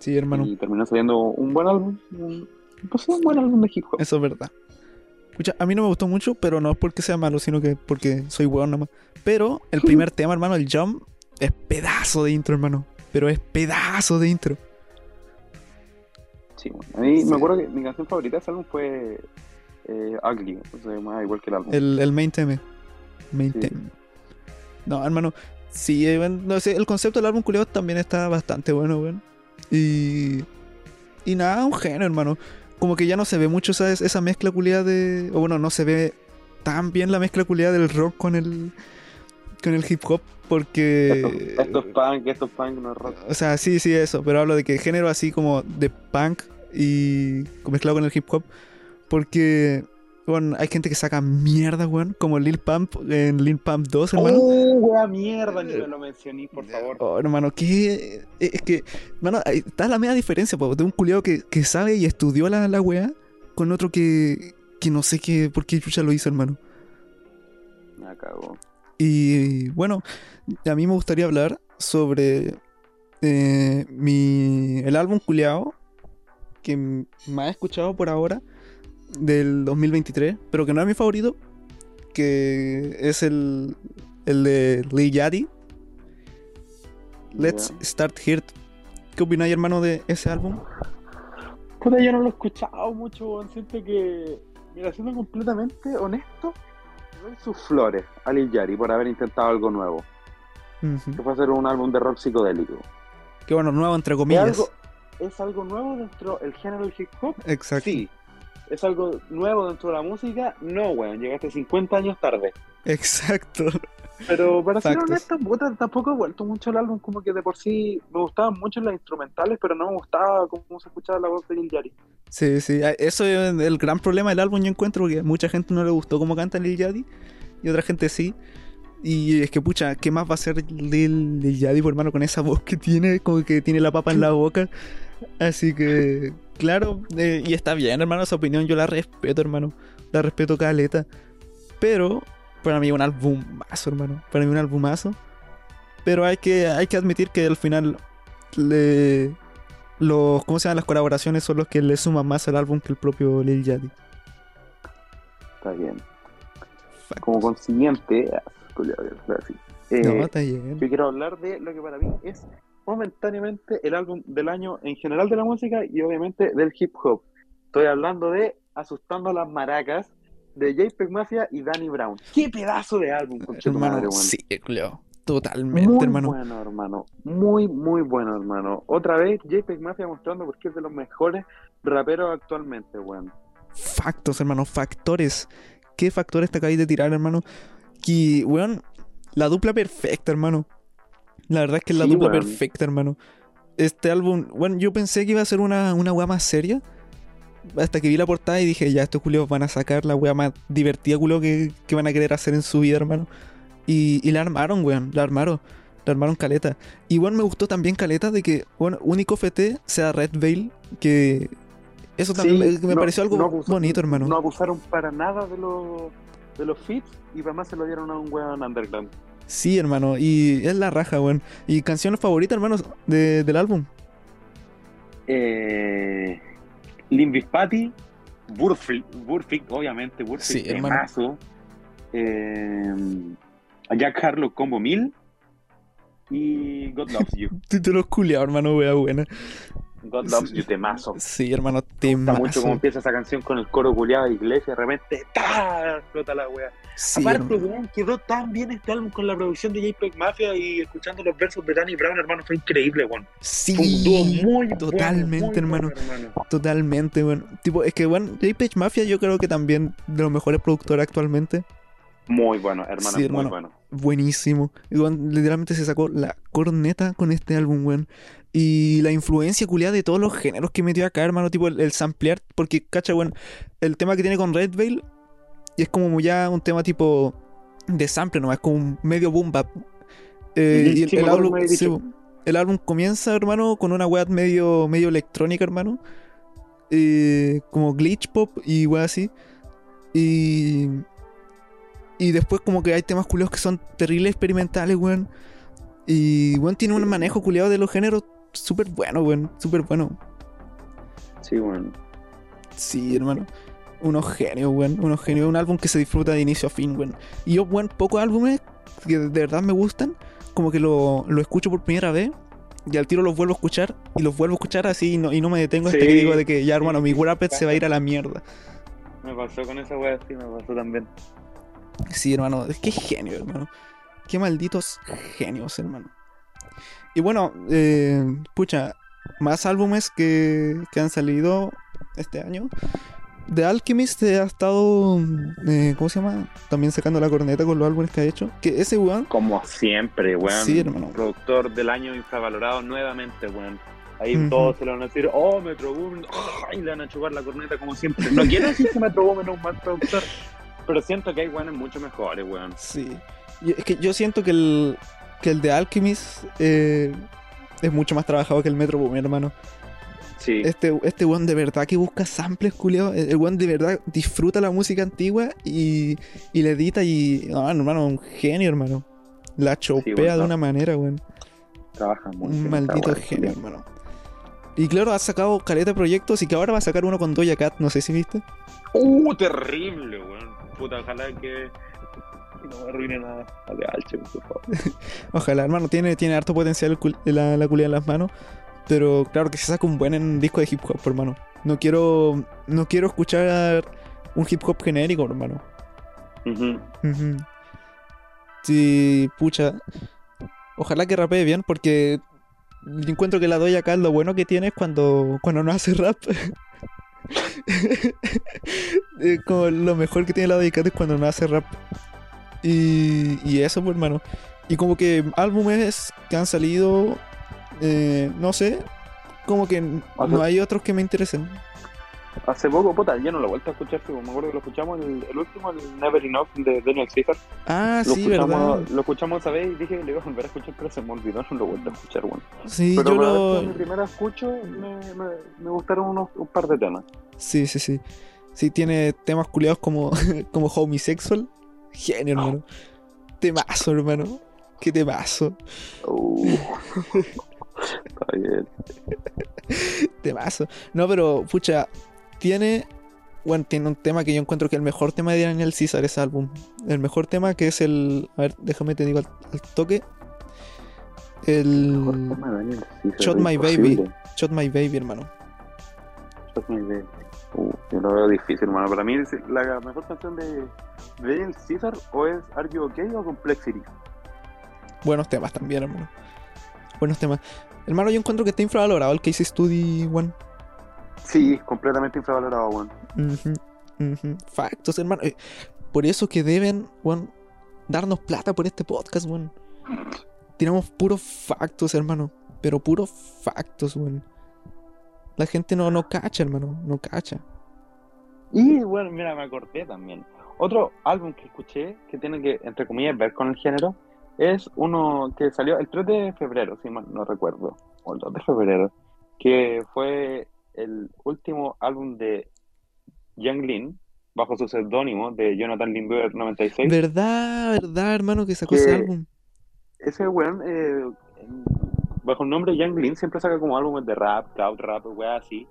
Sí, hermano. Y terminó saliendo un buen álbum. Un, pues un buen álbum de hip hop. Eso es verdad. Escucha, a mí no me gustó mucho, pero no es porque sea malo, sino que porque soy weón nomás. Pero el primer tema, hermano, el Jump, es pedazo de intro, hermano. Pero es pedazo de intro. Sí, bueno. A mí Sí. me acuerdo que mi canción favorita de ese álbum fue eh, Ugly, o sea, más igual que el álbum. El, el main theme. Main Sí. theme. No, hermano. Sí, eh, bueno, no sé, el concepto del álbum culiado también está bastante bueno, weón. Y. Y nada, un género, hermano. Como que ya no se ve mucho esa, esa mezcla culiada de. O bueno, no se ve tan bien la mezcla culiada del rock con el. con el hip hop. Porque. Esto, esto es punk, esto es punk, no es rock. O sea, sí, sí, eso. Pero hablo de que género así como de punk y mezclado con el hip hop. Porque, bueno, hay gente que saca mierda, weón. Como Lil Pump en Lil Pump 2, hermano. ¡Oh, mierda! Ni me lo mencioné, por favor. Oh, hermano, que es que, hermano, está la media diferencia, po, de un culiado que, que sabe y estudió la, la weá con otro que, que no sé qué, por qué chucha lo hizo, hermano. Me cagó. Y bueno, a mí me gustaría hablar sobre eh, mi, el álbum culiao que más he escuchado por ahora del 2023, pero que no es mi favorito, que es el, el de Lil Yachty, Let's. Start Here. ¿Qué opináis, hermano, de ese álbum? Puta, yo no lo he escuchado mucho. Siento que, mira, siendo completamente honesto, doy sus flores a Lil Yachty por haber intentado algo nuevo. Ujú. Que fue hacer un álbum de rock psicodélico. Que bueno, nuevo entre ¿Es comillas. algo, ¿Es algo nuevo dentro del género del hip hop? Exacto. Sí. ¿Es algo nuevo dentro de la música? No, weón. Llegaste 50 años tarde. Exacto. Pero para ser honesto, tampoco he vuelto mucho el álbum, como que de por sí me gustaban mucho las instrumentales, pero no me gustaba cómo se escuchaba la voz de Lil Yachty. Sí, sí, eso es el gran problema del álbum, yo encuentro, a mucha gente no le gustó cómo canta Lil Yachty y otra gente sí. Y es que, pucha, ¿qué más va a hacer Lil, Lil Yachty, por hermano, con esa voz que tiene? Como que tiene la papa en la boca. Así que, claro, eh, y está bien, hermano, esa opinión yo la respeto, hermano. La respeto caleta. Pero, para mí un albumazo, hermano. Para mí un albumazo. Pero hay que, hay que admitir que al final le, los, ¿cómo se llaman? Las colaboraciones son los que le suman más al álbum que el propio Lil Yachty. Está bien. Factos. Como consiguiente, ah, así. Eh, no, está bien. yo quiero hablar de lo que para mí es momentáneamente el álbum del año en general de la música y obviamente del hip hop. Estoy hablando de Asustando a las Maracas de JPEG Mafia y Danny Brown. ¡Qué pedazo de álbum, Hermano, madre, weón! sí, Cleo. Totalmente, Muy hermano. bueno, hermano. Muy, muy bueno, hermano. Otra vez, JPEG Mafia mostrando por qué es de los mejores raperos actualmente, weón. Factos, hermano, factores. ¿Qué factores te acabáis de tirar, hermano? Que, weón, la dupla perfecta, hermano. La verdad es que es la Sí, dupla weón. perfecta, hermano. Este álbum, bueno, yo pensé que iba a ser una, una weá más seria. Hasta que vi la portada y dije, ya, estos culios van a sacar la weá más divertida, culo, que, que van a querer hacer en su vida, hermano. Y, y la armaron, weón, la armaron. la armaron caleta. Y bueno, me gustó también caleta de que, bueno, único FT sea Red Veil, que eso también Sí, me, me no- pareció algo no bonito, hermano. No abusaron para nada de los de los fits y además se lo dieron a un weón underground. Sí, hermano, y es la raja, weón. ¿Y canciones favoritas, hermanos, de- del álbum? Eh, Limbis Patty, Burfic, Burfic, obviamente, Burfic, Sí, hermano. Eh, Jack Harlow Combo 1000 y God Loves You. Títulos culiados, hermano, wea buena. God Loves Sí. You, temazo. Sí, hermano, Me gusta mucho temazo. cómo empieza esa canción con el coro culiado de iglesia, de repente ¡tá! explota la wea. Sí, Aparte, weón, quedó tan bien este álbum con la producción de JPEG Mafia y escuchando los versos de Danny Brown, hermano, fue increíble, weón. Fue un dúo Sí, muy bueno, totalmente, muy hermano. bueno, hermano. Totalmente, bueno. Tipo, es que, bueno, JPEG Mafia yo creo que también de los mejores productores actualmente. Muy bueno, hermano, Sí, muy hermano. bueno. Buenísimo. Literalmente se sacó la corneta con este álbum, weón. Y la influencia culiada de todos los géneros que metió acá, hermano. Tipo, el, el samplear. Porque, cacha, weón, el tema que tiene con Red Veil y es como ya un tema tipo de sample, ¿no? Es como un medio boom bap. Eh, y el, álbum, sí, el álbum comienza, hermano, con una weá medio, medio electrónica, hermano. Eh, como glitch pop y weá así. Y. Y después, como que hay temas culiados que son terribles experimentales, weón. Y, weón, tiene un manejo culiado de los géneros súper bueno, weón. Súper bueno. Sí, bueno. Sí, hermano. Unos genios, weón. Unos genios. Un álbum que se disfruta de inicio a fin, weón. Y yo, weón, pocos álbumes que de verdad me gustan. Como que lo, lo escucho por primera vez. Y al tiro los vuelvo a escuchar. Y los vuelvo a escuchar así. Y no, y no me detengo hasta Sí. que digo de que ya, hermano, mi Warped se va a ir a la mierda. Me pasó con esa wea, sí, me pasó también. Sí, hermano. Es que genio, hermano. Qué malditos genios, hermano. Y bueno, eh, pucha, más álbumes que, que han salido este año. The Alchemist ha estado, eh, ¿cómo se llama? También sacando la corneta con los álbumes que ha hecho. Que ese weón, Como siempre, weón. Sí, hermano. Productor del año infravalorado nuevamente, weón. Ahí Ujú. todos se lo van a decir, oh, Metro Boomin, oh, y le van a chupar la corneta como siempre. No quiero decir que Metro Boomin es un mal productor, pero siento que hay weones mucho mejores, weón. sí. Y es que yo siento que el, que el de Alchemist eh, es mucho más trabajado que el Metro Boom, hermano. Sí, Este, este weón de verdad que busca samples, culiao. El weón de verdad disfruta la música antigua y, y le edita y. No, hermano, un genio, hermano. La chopea bueno. de una manera, weón. trabaja muy. Un maldito genio, hermano. Y claro, ha sacado caleta de proyectos y que ahora va a sacar uno con Doja Cat, no sé si viste. Uh, terrible, weón. Puta, ojalá que no me arruine nada. Dale, alche, por favor. Ojalá, hermano, tiene, tiene harto potencial la, la culia en las manos. Pero claro que se saca un buen en disco de hip hop, hermano. No quiero. No quiero escuchar un hip hop genérico, hermano. Ujú. Sí, pucha. Ojalá que rapee bien, porque encuentro que la doy acá lo bueno que tiene es cuando, cuando no hace rap. Eh, como lo mejor que tiene la Cat es cuando no hace rap. Y, y eso, pues, hermano. Y como que álbumes que han salido, eh, no sé, como que no hay otros que me interesen. Hace poco, puta, ya no lo he vuelto a escuchar, me acuerdo que lo escuchamos el, el último, el Never Enough de Daniel Caesar. Ah, Lo, sí, verdad. lo escuchamos esa vez y dije que le iba a volver a escuchar, pero se me olvidó, no lo he vuelto a escuchar, bueno. Sí, Pero yo lo. mi primera escucho, me, me, me gustaron unos, un par de temas. Sí, sí, sí. Sí, tiene temas culiados como, como homosexual. Genio, hermano. Temazo, hermano. Qué temazo. Uh. Está bien. Temazo. No, pero, pucha, tiene. Bueno, tiene un tema que yo encuentro que el mejor tema de Daniel Caesar ese álbum. El mejor tema que es el. A ver, déjame te digo al, al toque. El. Shot My. Baby. Shot My Baby, hermano. Shot My Baby. Uh, yo lo veo difícil, hermano. Para mí, es la mejor canción de, Daniel Caesar o es Are You Okay o Complexity. Buenos temas también, hermano. Buenos temas. Hermano, yo encuentro que está infravalorado el Case Study One. Sí, completamente infravalorado, weón. Factos, hermano. Eh, Por eso que deben, weón, darnos plata por este podcast, weón. Tiramos puros factos, hermano. Pero puros factos, weón. La gente no, no cacha, hermano. No cacha. Y bueno, mira, me acordé también. Otro álbum que escuché que tiene que, entre comillas, ver con el género es uno que salió el 3 de febrero, si mal no recuerdo, o el 2 de febrero, que fue el último álbum de Young Lin, bajo su seudónimo de Jonathan Lindbergh 96. ¿Verdad, verdad, hermano, que sacó Que- ese álbum? Ese weón, eh, bajo el nombre Young Lin, siempre saca como álbumes de rap, cloud rap, weas así.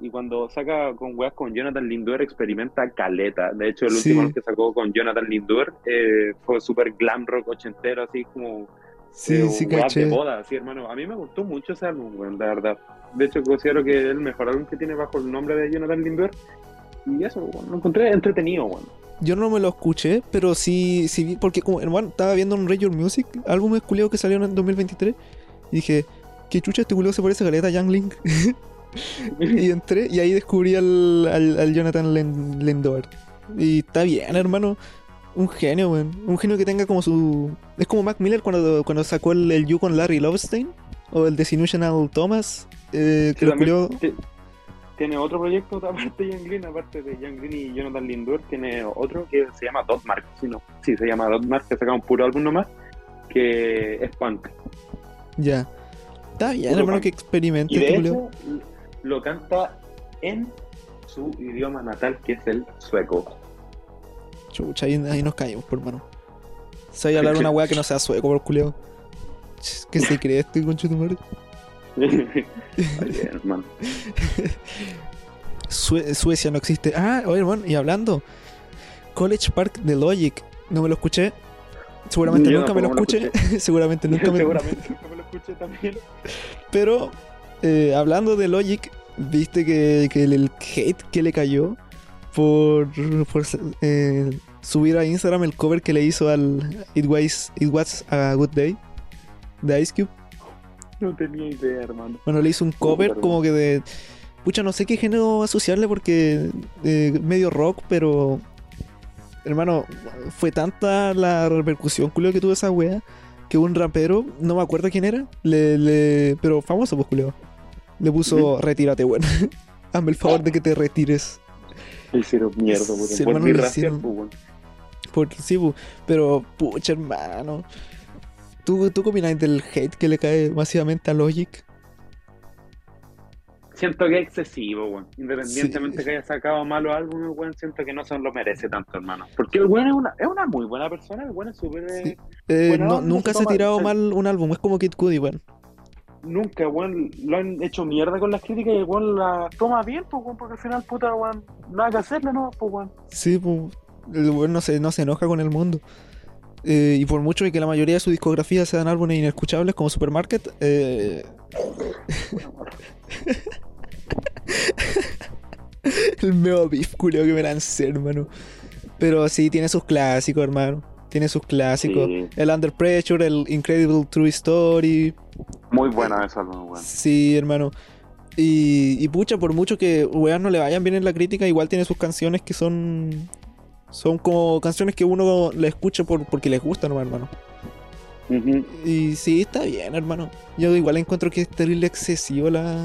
Y cuando saca con weas con Jonathan Lindor, experimenta caleta. De hecho, el Sí. último que sacó con Jonathan Lindor eh, fue súper glam rock ochentero, así como Sí, eh, sí, caché. de boda, así, hermano. A mí me gustó mucho ese álbum, weón, la verdad. De hecho, considero que es el mejor álbum que tiene bajo el nombre de Jonathan Lindor. Y eso, weón, lo encontré entretenido, weón. Yo no me lo escuché, pero sí, sí porque como, hermano, estaba viendo un Radio Music, álbum culiao que salió en el 2023, y dije, ¿qué chucha este culiao se parece a Caleta Young Link? y entré, y ahí descubrí al, al, al Jonathan Lindor. Y está bien, hermano. Un genio, weón. Un genio que tenga como su. Es como Mac Miller cuando, cuando sacó el, el You con Larry Lovestein. O el Desillusional Thomas. Eh, que Sí, lo Tiene otro proyecto aparte de Young Green, aparte de Young Green y Jonathan Lindor, tiene otro que se llama Dotmark, sí, no, sí, se llama Dotmark, que saca un puro álbum nomás, que es punk. Ya. Está bien, hermano, que experimente Y de este hecho, lo canta en su idioma natal, que es el sueco. Chucha, ahí, ahí nos caímos, por hermano. Se vaya a hablar una weá que no sea sueco, por culiao. ¿Qué se cree este concho de tu madre? Está bien, hermano. Sue- Suecia no existe. Ah, oye, hermano, y hablando. College Park de Logic. No me lo escuché. Seguramente Yo nunca me lo escuché. Seguramente nunca me Seguramente nunca me lo escuché también. Pero, eh, hablando de Logic, viste que, que el, el hate que le cayó por, por eh, subir a Instagram el cover que le hizo al It Was, It Was a Good Day de Ice Cube. No tenía idea, hermano. Bueno, le hizo un cover como que de. Pucha, no sé qué género asociarle porque. eh, medio rock, pero. Hermano, fue tanta la repercusión culeo que tuvo esa wea que un rapero, no me acuerdo quién era, le, le pero famoso pues culeo, le puso retírate, weón. Hazme el favor de que te retires. Le hicieron mierda, por, Sí, por mi racial, hicieron- pues, weón. Por, sí, pero pucha hermano. ¿Tú, ¿Tú qué opinas del hate que le cae masivamente a Logic? Siento que es excesivo, weón. Independientemente Sí. que haya sacado malos álbumes, weón, siento que no se lo merece tanto, hermano. Porque el weón es una, es una muy buena persona, el weón es súper... eh, Sí. Eh, no- nunca se ha tirado mal un álbum, es como Kid Cudi, weón. Nunca, weón, lo han hecho mierda con las críticas y el weón la toma bien, pues, weón, porque al final, puta, weón, nada que hacerle, ¿no? Pues, weón. Sí, pu, el weón no se, no se enoja con el mundo. Eh, y por mucho que la mayoría de su discografía sean álbumes inescuchables como Supermarket, eh, el meo beef culeo que me lancé, hermano. Pero sí, tiene sus clásicos, hermano. Tiene sus clásicos. Sí. El Under Pressure, el Incredible True Story. Muy buena esa álbum, weón. Sí, hermano. Y, y pucha, por mucho que weas no le vayan bien en la crítica, igual tiene sus canciones que son. Son como canciones que uno le escucha por, porque les gustan, ¿no, hermano. Y sí, está bien, hermano. Yo igual encuentro que es terrible excesivo la.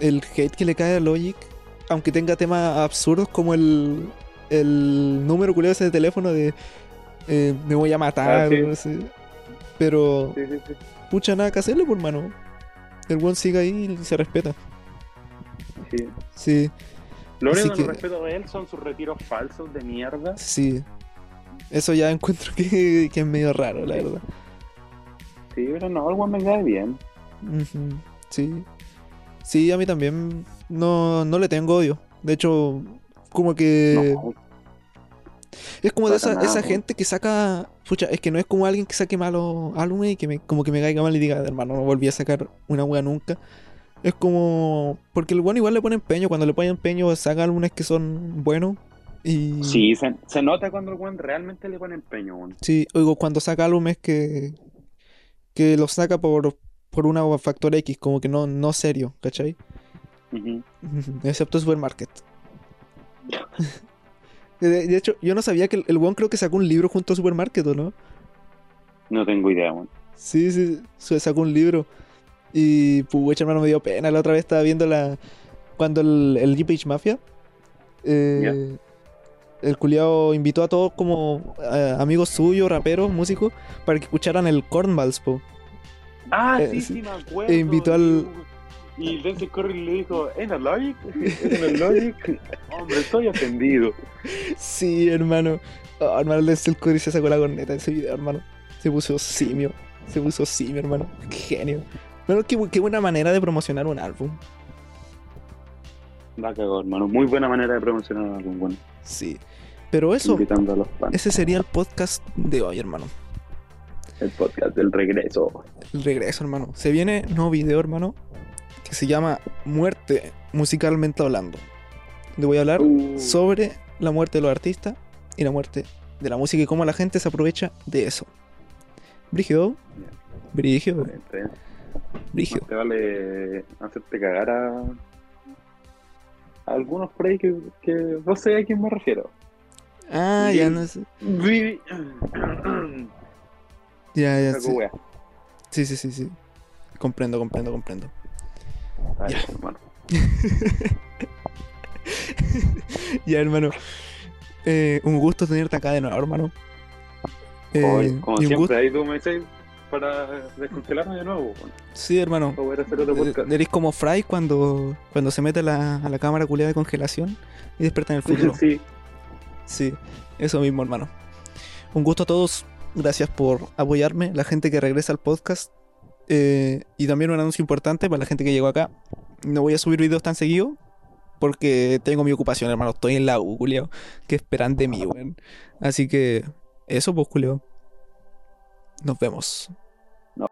El hate que le cae a Logic. Aunque tenga temas absurdos como el. El número ese de teléfono de. Eh, me voy a matar. Ah, sí. no sé. Pero. Sí, sí, sí. Pucha, nada que hacerle, por hermano. El buen sigue ahí y se respeta. sí. Sí, Lo único que respeto de él son sus retiros falsos de mierda. sí. Eso ya encuentro que, que es medio raro, la verdad. Sí, pero no, el me cae bien. Ujú, Sí. Sí, a mí también no, no le tengo odio. De hecho, como que No, es como de esa, nada, esa gente que saca. Pucha, es que no es como alguien que saque malos álbumes y que me, como que me caiga mal y diga, hermano, no volví a sacar una wea nunca. Es como. Porque el bueno igual le pone empeño. Cuando le pone empeño, saca álbumes que son buenos. Y. Sí, se, se nota cuando el weón realmente le pone empeño, weón. Sí, oigo, cuando saca álbumes que. que los saca por, por una factor X, como que no, no serio, ¿cachai? Ujú. Ujú, Excepto Supermarket. De, de hecho, yo no sabía que el, el creo que sacó un libro junto a Supermarket, ¿o no? No tengo idea, weón. Sí, sí, sacó un libro. Y pucha, hermano, me dio pena. La otra vez estaba viendo la. Cuando el, el G-Page Mafia. eh, el culiao invitó a todos como eh, amigos suyos, raperos, músicos, para que escucharan el Cornballs, po. Ah, Eh, sí, sí. sí, me acuerdo. E invitó al- Y Denzel Curry le dijo, ¿es la Logic? ¿Es la Logic? Hombre, estoy ofendido. Sí, hermano. Oh, hermano, el Denzel Curry se sacó la corneta en ese video, hermano. Se puso simio. Se puso simio, hermano. Qué genio. Bueno, qué, qué buena manera de promocionar un álbum. La cagó, hermano. Muy buena manera de promocionar un álbum, bueno. Sí. Pero eso, Invitando a los fans. ese sería el podcast de hoy, hermano. El podcast del regreso. El regreso, hermano. Se viene nuevo video, hermano, que se llama Muerte, musicalmente hablando. Le voy a hablar Uh, sobre la muerte de los artistas y la muerte de la música y cómo la gente se aprovecha de eso. Excelente. Brígido. Más te vale hacerte cagar a, a algunos por ahí que, que no sé a quién me refiero. Ah, ya no sé. Vi- Ya, ya. Sí, sí, sí, sí. Comprendo, comprendo, comprendo. Ya. hermano. Ya, hermano. Eh, un gusto tenerte acá de nuevo, hermano. Eh, Hoy, como siempre, gusto. ahí tú me dices para descongelarme de nuevo. Bueno, Sí, hermano. poder hacer otro podcast. Eres como Fry cuando, cuando se mete a la, a la cámara culiada de congelación y despierta en el futuro. sí, Sí, eso mismo, hermano. Un gusto a todos. Gracias por apoyarme, la gente que regresa al podcast. Eh, y también un anuncio importante para la gente que llegó acá. No voy a subir videos tan seguido porque tengo mi ocupación, hermano. Estoy en la U, culiao. ¿Qué esperan de mí, weón? Así que eso, pues, culiao. Nos vemos.